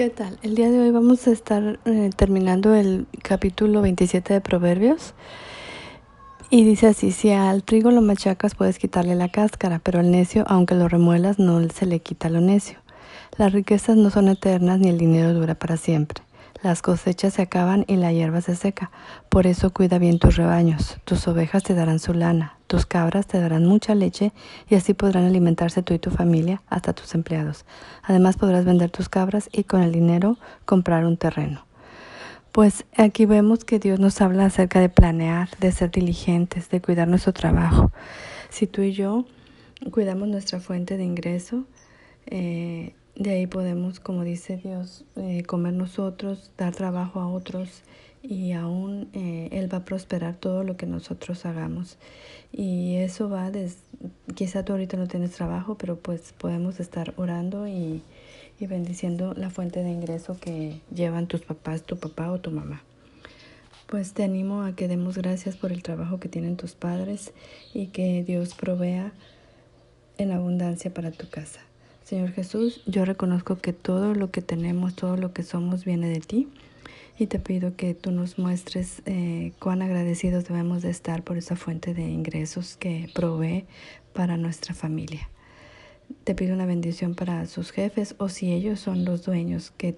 ¿Qué tal? El día de hoy vamos a estar eh, terminando el capítulo 27 de Proverbios. Y dice así, si al trigo lo machacas puedes quitarle la cáscara, pero al necio, aunque lo remuelas, no se le quita lo necio. Las riquezas no son eternas ni el dinero dura para siempre. Las cosechas se acaban y la hierba se seca. Por eso cuida bien tus rebaños. Tus ovejas te darán su lana, tus cabras te darán mucha leche y así podrán alimentarse tú y tu familia, hasta tus empleados. Además podrás vender tus cabras y con el dinero comprar un terreno. Pues aquí vemos que Dios nos habla acerca de planear, de ser diligentes, de cuidar nuestro trabajo. Si tú y yo cuidamos nuestra fuente de ingreso, eh, de ahí podemos, como dice Dios, eh, comer nosotros, dar trabajo a otros y aún eh, Él va a prosperar todo lo que nosotros hagamos. Y eso va desde, quizá tú ahorita no tienes trabajo, pero pues podemos estar orando y, y bendiciendo la fuente de ingreso que llevan tus papás, tu papá o tu mamá. Pues te animo a que demos gracias por el trabajo que tienen tus padres y que Dios provea en abundancia para tu casa. Señor Jesús, yo reconozco que todo lo que tenemos, todo lo que somos viene de ti y te pido que tú nos muestres eh, cuán agradecidos debemos de estar por esa fuente de ingresos que provee para nuestra familia. Te pido una bendición para sus jefes o si ellos son los dueños, que